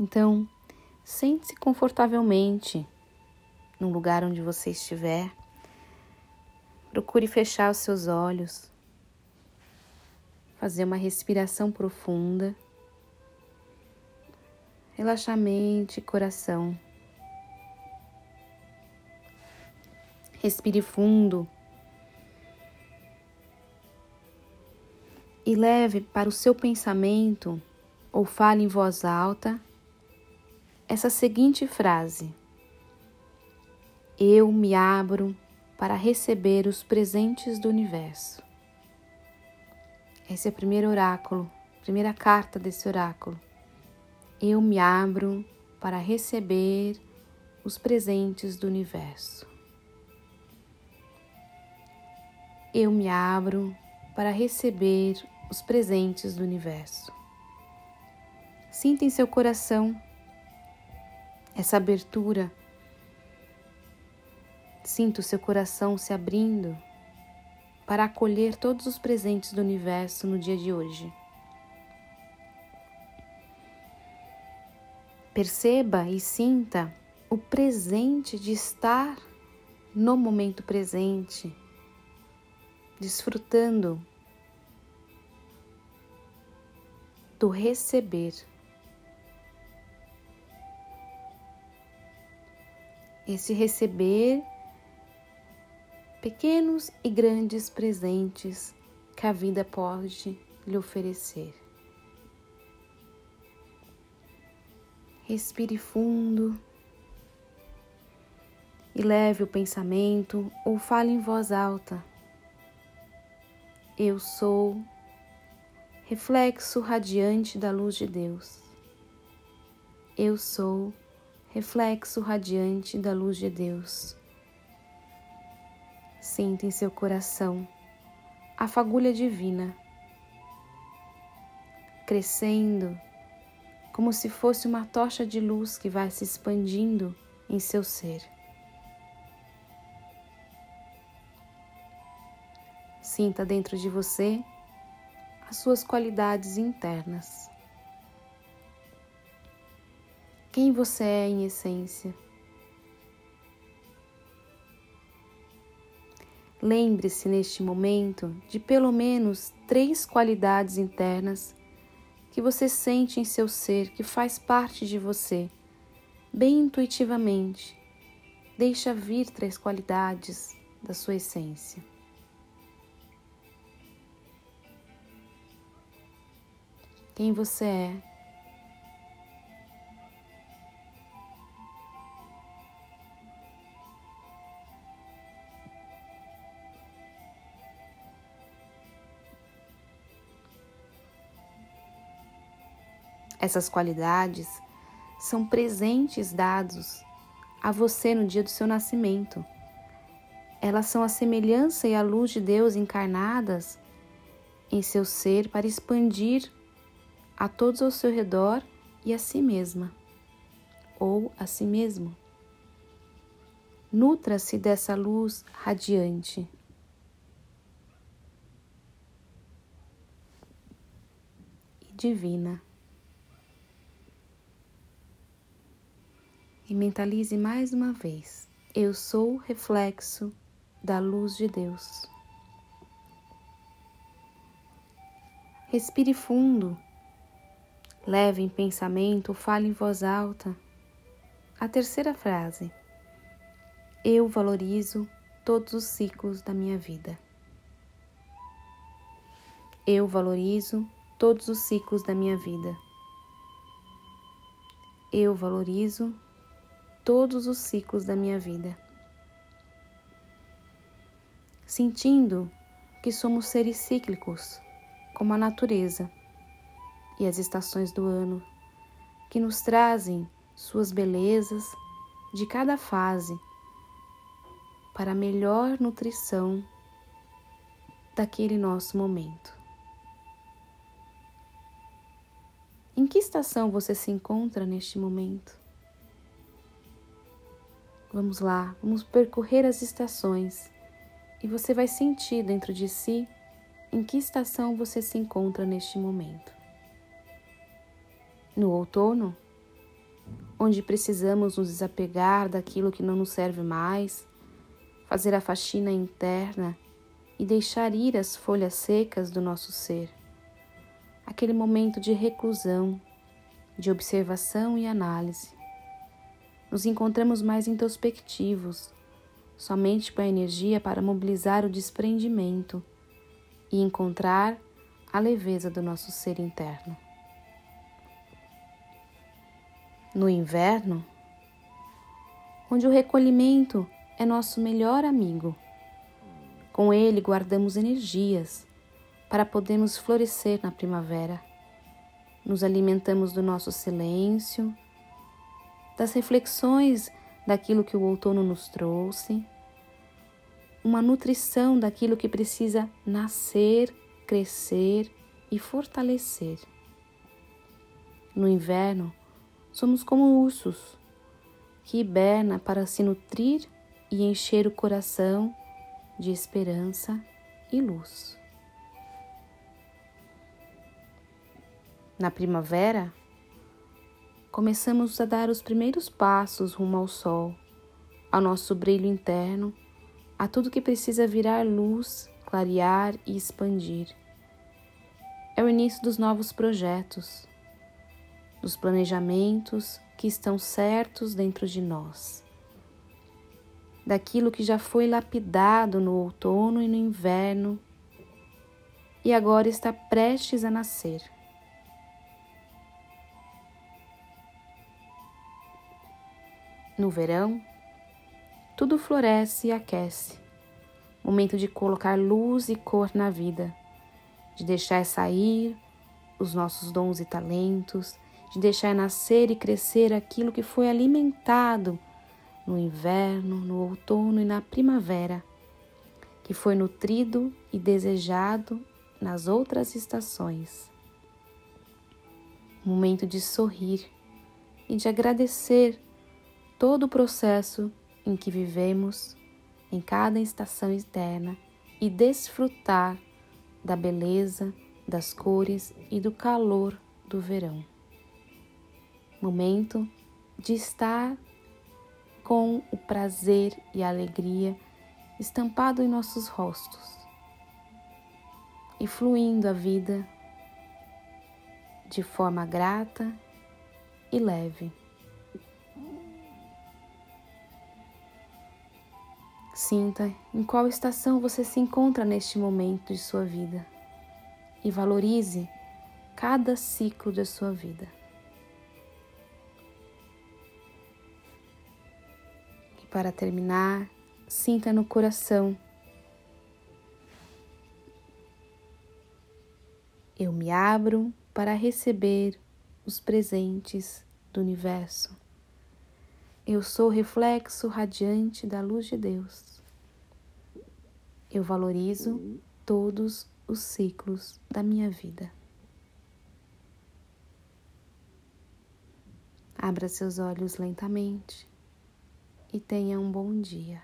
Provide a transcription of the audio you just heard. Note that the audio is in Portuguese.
Então, sente-se confortavelmente no lugar onde você estiver. Procure fechar os seus olhos, fazer uma respiração profunda, relaxar mente e coração. Respire fundo e leve para o seu pensamento ou fale em voz alta essa seguinte frase: Eu me abro para receber os presentes do universo. Esse é o primeiro oráculo, primeira carta desse oráculo. Eu me abro para receber os presentes do universo. Eu me abro para receber os presentes do universo. Sinta em seu coração essa abertura. Sinta o seu coração se abrindo para acolher todos os presentes do universo no dia de hoje. Perceba e sinta o presente de estar no momento presente, desfrutando do receber. Esse receber pequenos e grandes presentes que a vida pode lhe oferecer. Respire fundo e leve o pensamento ou fale em voz alta. Eu sou reflexo radiante da luz de Deus. Eu sou reflexo radiante da luz de Deus. Sinta em seu coração a fagulha divina, crescendo como se fosse uma tocha de luz que vai se expandindo em seu ser. Sinta dentro de você as suas qualidades internas. Quem você é em essência? Lembre-se neste momento de pelo menos três qualidades internas que você sente em seu ser, que faz parte de você, bem intuitivamente. Deixa vir três qualidades da sua essência. Quem você é? Essas qualidades são presentes dados a você no dia do seu nascimento. Elas são a semelhança e a luz de Deus encarnadas em seu ser para expandir a todos ao seu redor e a si mesma, ou a si mesmo. Nutra-se dessa luz radiante. e Divina. E mentalize mais uma vez: Eu sou reflexo da luz de Deus. Respire fundo, leve em pensamento, fale em voz alta. A terceira frase: Eu valorizo todos os ciclos da minha vida. Eu valorizo todos os ciclos da minha vida. Eu valorizo todos os ciclos da minha vida. Sentindo que somos seres cíclicos, como a natureza e as estações do ano, que nos trazem suas belezas de cada fase para melhor nutrição daquele nosso momento. Em que estação você se encontra neste momento? Vamos lá, vamos percorrer as estações e você vai sentir dentro de si em que estação você se encontra neste momento. No outono, onde precisamos nos desapegar daquilo que não nos serve mais, fazer a faxina interna e deixar ir as folhas secas do nosso ser. Aquele momento de reclusão, de observação e análise. Nos encontramos mais introspectivos, somente com a energia para mobilizar o desprendimento e encontrar a leveza do nosso ser interno. No inverno, onde o recolhimento é nosso melhor amigo, com ele guardamos energias para podermos florescer na primavera. Nos alimentamos do nosso silêncio, das reflexões daquilo que o outono nos trouxe, uma nutrição daquilo que precisa nascer, crescer e fortalecer. No inverno, Somos como ursos que hiberna para se nutrir e encher o coração de esperança e luz. Na primavera, começamos a dar os primeiros passos rumo ao sol, ao nosso brilho interno, a tudo que precisa virar luz, clarear e expandir. É o início dos novos projetos, dos planejamentos que estão certos dentro de nós, daquilo que já foi lapidado no outono e no inverno e agora está prestes a nascer. No verão, tudo floresce e aquece. Momento de colocar luz e cor na vida, de deixar sair os nossos dons e talentos, de deixar nascer e crescer aquilo que foi alimentado no inverno, no outono e na primavera, que foi nutrido e desejado nas outras estações. Momento de sorrir e de agradecer todo o processo em que vivemos em cada estação externa e desfrutar da beleza, das cores e do calor do verão momento de estar com o prazer e a alegria estampado em nossos rostos e fluindo a vida de forma grata e leve. Sinta em qual estação você se encontra neste momento de sua vida e valorize cada ciclo da sua vida. para terminar, sinta no coração. Eu me abro para receber os presentes do universo. Eu sou reflexo radiante da luz de Deus. Eu valorizo todos os ciclos da minha vida. Abra seus olhos lentamente e tenha um bom dia.